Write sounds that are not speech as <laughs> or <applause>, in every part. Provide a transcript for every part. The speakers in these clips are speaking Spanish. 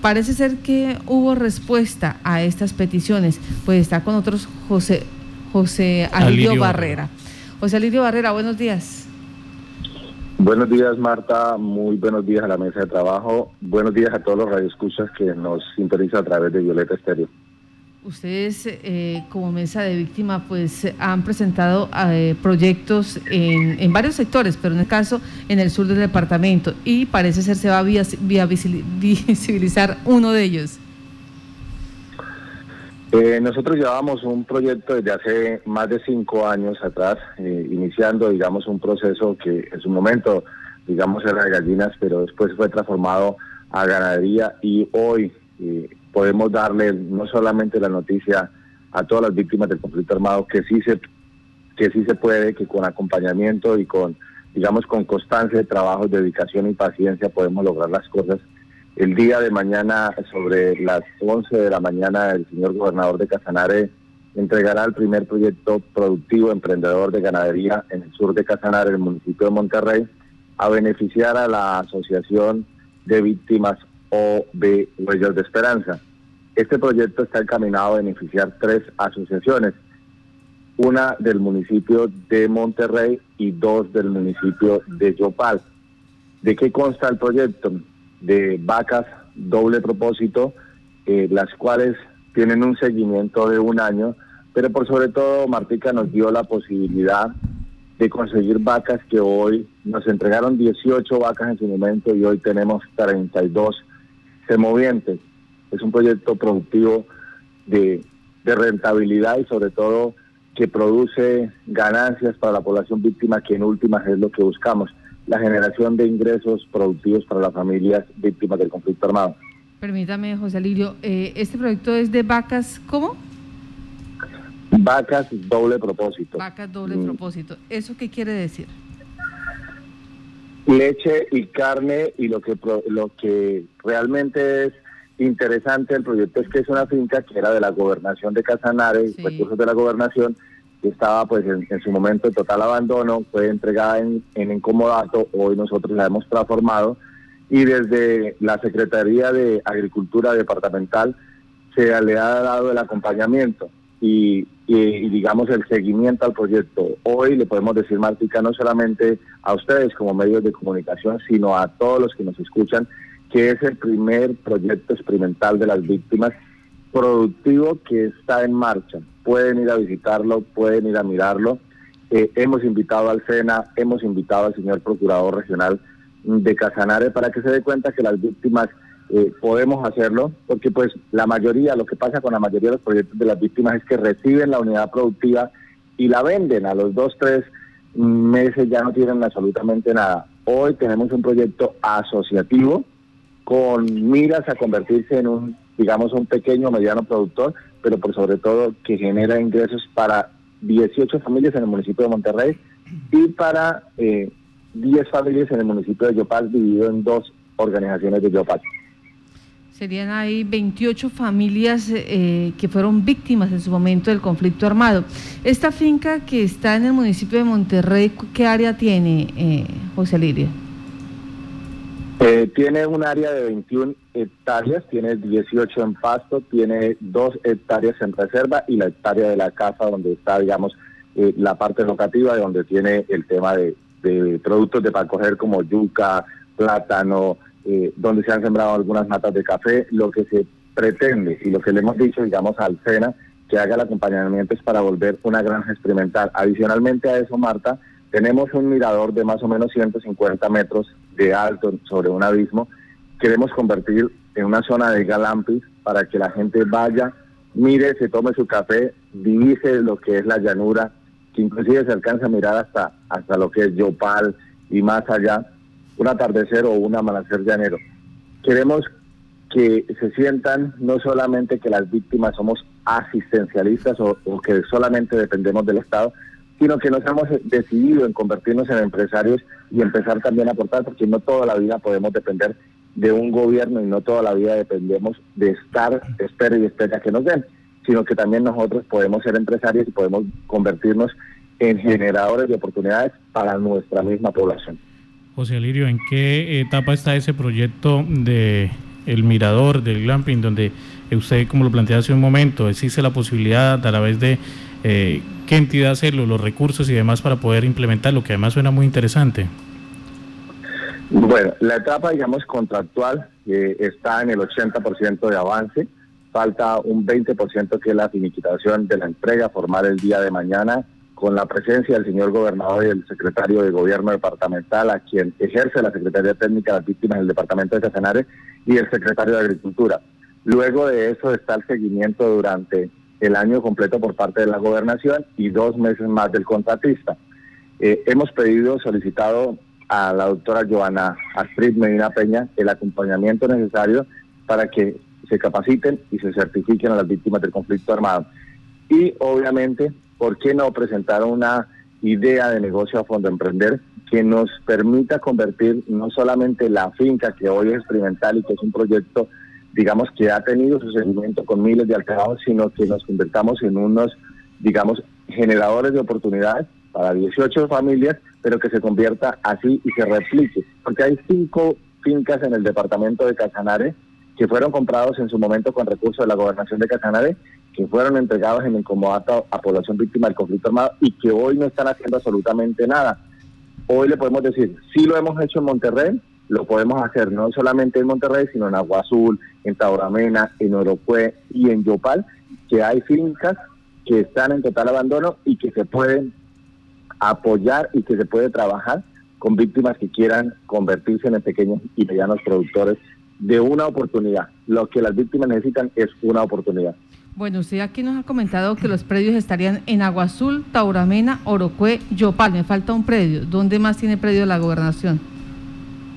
parece ser que hubo respuesta a estas peticiones, pues está con nosotros José, José Alirio, Barrera. José Alirio Barrera, buenos días. Buenos días, Marta. Muy buenos días a la mesa de trabajo. Buenos días a todos los radioescuchas que nos sintonizan a través de Violeta Estéreo. Ustedes eh, como mesa de víctima pues han presentado eh, proyectos en, en, varios sectores, pero en el caso en el sur del departamento y parece ser se va a <laughs> visibilizar uno de ellos. Eh, nosotros llevamos un proyecto desde hace más de cinco años atrás, eh, iniciando, digamos, un proceso que en su momento, digamos, era de gallinas, pero después fue transformado a ganadería y hoy podemos darle no solamente la noticia a todas las víctimas del conflicto armado que sí se que sí se puede, que con acompañamiento y con digamos con constancia de trabajo, dedicación y paciencia podemos lograr las cosas. El día de mañana, sobre las 11 de la mañana, el señor gobernador de Casanare entregará el primer proyecto productivo emprendedor de ganadería en el sur de Casanare, el municipio de Monterrey, a beneficiar a la Asociación de Víctimas OB Huellas de Esperanza. Este proyecto está encaminado a beneficiar tres asociaciones, una del municipio de Monterrey y dos del municipio de Yopal. ¿De qué consta el proyecto? De vacas doble propósito, eh, las cuales tienen un seguimiento de un año, pero por sobre todo Martica nos dio la posibilidad de conseguir vacas que hoy nos entregaron 18 vacas en su momento y hoy tenemos 32 semovientes. Es un proyecto productivo de, de rentabilidad y sobre todo que produce ganancias para la población víctima, que en últimas es lo que buscamos, la generación de ingresos productivos para las familias víctimas del conflicto armado. Permítame, José Alirio, eh, ¿este proyecto es de vacas cómo? Vacas doble propósito. Vacas doble mm. propósito. ¿Eso qué quiere decir? Leche y carne y lo que lo que realmente es interesante del proyecto es que es una finca que era de la gobernación de Casanare, recursos de la gobernación, que estaba pues en, su momento en total abandono, fue entregada en, en incomodato, hoy nosotros la hemos transformado y desde la Secretaría de Agricultura Departamental se le ha dado el acompañamiento y, y, digamos el seguimiento al proyecto. Hoy le podemos decir, Martica, no solamente a ustedes como medios de comunicación, sino a todos los que nos escuchan, que es el primer proyecto experimental de las víctimas productivo que está en marcha. Pueden ir a visitarlo, pueden ir a mirarlo. Eh, hemos invitado al SENA, hemos invitado al señor Procurador Regional de Casanare para que se dé cuenta que las víctimas eh, podemos hacerlo, porque pues la mayoría, lo que pasa con la mayoría de los proyectos de las víctimas es que reciben la unidad productiva y la venden a los dos, tres meses ya no tienen absolutamente nada. Hoy tenemos un proyecto asociativo con miras a convertirse en un, digamos, un pequeño o mediano productor, pero por sobre todo que genera ingresos para 18 familias en el municipio de Monterrey y para eh, 10 familias en el municipio de Yopal, dividido en dos organizaciones de Yopal. Serían ahí 28 familias eh, que fueron víctimas en su momento del conflicto armado. Esta finca que está en el municipio de Monterrey, ¿qué área tiene, eh, José Lirio? Eh, tiene un área de 21 hectáreas, tiene 18 en pasto, tiene 2 hectáreas en reserva y la hectárea de la casa donde está, digamos, eh, la parte locativa, de donde tiene el tema de, productos de para coger como yuca, plátano, eh, donde se han sembrado algunas matas de café. Lo que se pretende y lo que le hemos dicho, digamos, al SENA, que haga el acompañamiento es para volver una granja experimental. Adicionalmente a eso, Marta, tenemos un mirador de más o menos 150 metros de alto sobre un abismo. Queremos convertir en una zona de galampis para que la gente vaya, mire, se tome su café, divise lo que es la llanura, que inclusive se alcanza a mirar hasta, hasta lo que es Yopal y más allá, un atardecer o un amanecer llanero. Queremos que se sientan no solamente que las víctimas somos asistencialistas o, que solamente dependemos del Estado, sino que nos hemos decidido en convertirnos en empresarios y empezar también a aportar, porque no toda la vida podemos depender de un gobierno y no toda la vida dependemos de estar, espera y espera que nos den, sino que también nosotros podemos ser empresarios y podemos convertirnos en generadores de oportunidades para nuestra misma población. José Alirio, ¿en qué etapa está ese proyecto de el mirador del glamping, donde usted, como lo plantea hace un momento, existe la posibilidad a través de eh, qué entidad hacerlo, los recursos y demás para poder implementarlo, que además suena muy interesante. Bueno, la etapa, digamos, contractual eh, está en el 80% de avance. Falta un 20% que es la finiquitación de la entrega formal el día de mañana con la presencia del señor gobernador y el secretario de gobierno departamental, a quien ejerce la Secretaría Técnica de las Víctimas del Departamento de Casanare, y el secretario de Agricultura. Luego de eso está el seguimiento durante el año completo por parte de la gobernación y dos meses más del contratista. Eh, hemos pedido, solicitado a la doctora Joana Astrid Medina Peña el acompañamiento necesario para que se capaciten y se certifiquen a las víctimas del conflicto armado. Y obviamente ¿por qué no presentar una idea de negocio a fondo emprender que nos permita convertir no solamente la finca que hoy es experimental y que es un proyecto, digamos, que ha tenido su seguimiento con miles de alcabados, sino que nos convertamos en unos, digamos, generadores de oportunidades para 18 familias, pero que se convierta así y se replique. Porque hay cinco fincas en el departamento de Casanare que fueron comprados en su momento con recursos de la gobernación de Casanare que fueron entregados en el comodato a población víctima del conflicto armado y que hoy no están haciendo absolutamente nada. Hoy le podemos decir, sí lo hemos hecho en Monterrey, lo podemos hacer no solamente en Monterrey, sino en Agua Azul, en Tauramena, en Orocue y en Yopal, que hay fincas que están en total abandono y que se pueden apoyar y que se puede trabajar con víctimas que quieran convertirse en pequeños y medianos productores de una oportunidad. Lo que las víctimas necesitan es una oportunidad. Bueno, usted aquí nos ha comentado que los predios estarían en Agua Azul, Tauramena, Orocue, Yopal. Me falta un predio. ¿Dónde más tiene predio la gobernación?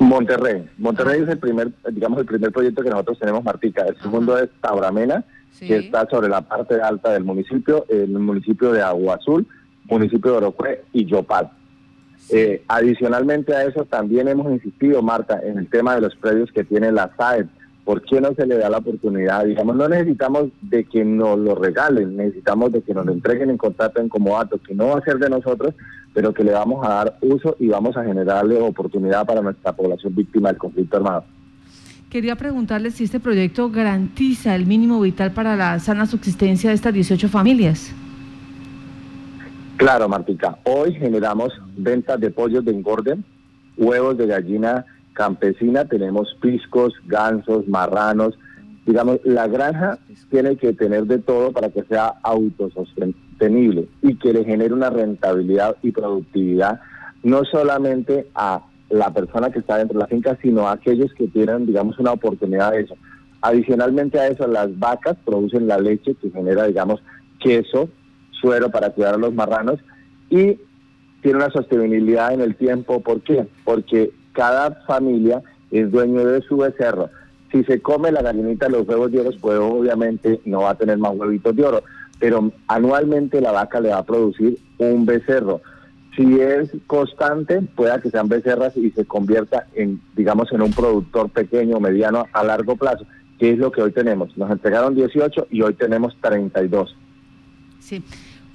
Monterrey. Monterrey es el primer, digamos, el primer proyecto que nosotros tenemos, Martica. El segundo es Tauramena, que está sobre la parte alta del municipio, el municipio de Agua Azul, municipio de Orocue y Yopal. Eh, adicionalmente a eso, también hemos insistido, Marta, en el tema de los predios que tiene la SAED ¿por qué no se le da la oportunidad? Digamos, no necesitamos de que nos lo regalen, necesitamos de que nos lo entreguen en contrato en comodato, que no va a ser de nosotros, pero que le vamos a dar uso y vamos a generarle oportunidad para nuestra población víctima del conflicto armado. Quería preguntarle si este proyecto garantiza el mínimo vital para la sana subsistencia de estas 18 familias. Claro, Martica. Hoy generamos ventas de pollos de engorde, huevos de gallina campesina tenemos piscos, gansos, marranos. Digamos, la granja tiene que tener de todo para que sea autosostenible y que le genere una rentabilidad y productividad no solamente a la persona que está dentro de la finca, sino a aquellos que tienen, digamos, una oportunidad de eso. Adicionalmente a eso, las vacas producen la leche que genera, digamos, queso, suero para cuidar a los marranos y tiene una sostenibilidad en el tiempo. ¿Por qué? Porque cada familia es dueño de su becerro. Si se come la gallinita los huevos de oro, pues obviamente no va a tener más huevitos de oro, pero anualmente la vaca le va a producir un becerro. Si es constante, pueda que sean becerras y se convierta en, digamos, en un productor pequeño, mediano, a largo plazo, que es lo que hoy tenemos. Nos entregaron 18 y hoy tenemos 32. Sí.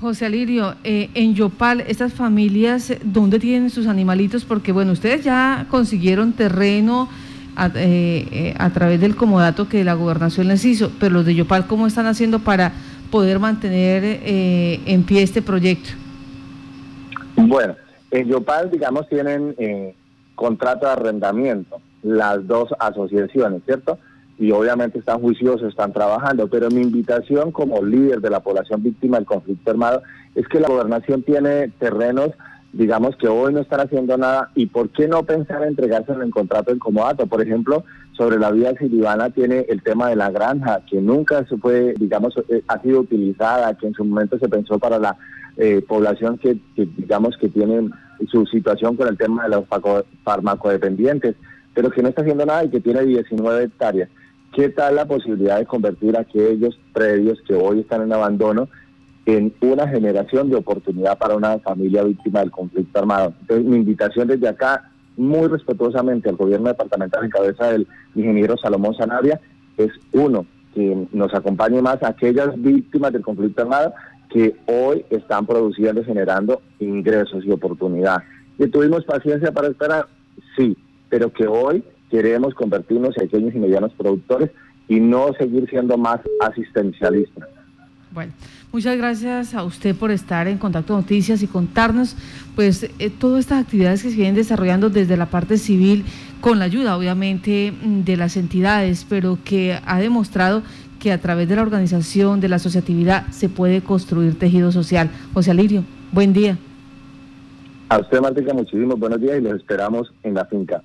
José Alirio, eh, en Yopal, estas familias, ¿dónde tienen sus animalitos? Porque, bueno, ustedes ya consiguieron terreno a, eh, eh, a, través del comodato que la gobernación les hizo, pero los de Yopal, ¿cómo están haciendo para poder mantener en pie este proyecto? Bueno, en Yopal, digamos, tienen contrato de arrendamiento las dos asociaciones, ¿cierto? Y obviamente están juiciosos, están trabajando, pero mi invitación como líder de la población víctima del conflicto armado es que la gobernación tiene terrenos, digamos que hoy no están haciendo nada y por qué no pensar en entregarse en contrato en comodato, por ejemplo, sobre la vía silivana tiene el tema de la granja, que nunca se fue, digamos, eh, ha sido utilizada, que en su momento se pensó para la eh, población que, que, digamos, que tiene su situación con el tema de los farmacodependientes, pero que no está haciendo nada y que tiene 19 hectáreas. ¿Qué tal la posibilidad de convertir aquellos predios que hoy están en abandono en una generación de oportunidad para una familia víctima del conflicto armado? Entonces, mi invitación desde acá, muy respetuosamente al gobierno departamental en cabeza del ingeniero Salomón Sanabria, es uno, que nos acompañe más a aquellas víctimas del conflicto armado que hoy están produciendo y generando ingresos y oportunidad. ¿Que tuvimos paciencia para esperar? Sí, pero que hoy queremos convertirnos en pequeños y medianos productores y no seguir siendo más asistencialistas. Bueno, muchas gracias a usted por estar en Contacto Noticias y contarnos pues eh, todas estas actividades que se vienen desarrollando desde la parte civil con la ayuda obviamente mm, de las entidades, pero que ha demostrado que a través de la organización, de la asociatividad, se puede construir tejido social. José Alirio, buen día. A usted, Martica, muchísimos buenos días y los esperamos en la finca.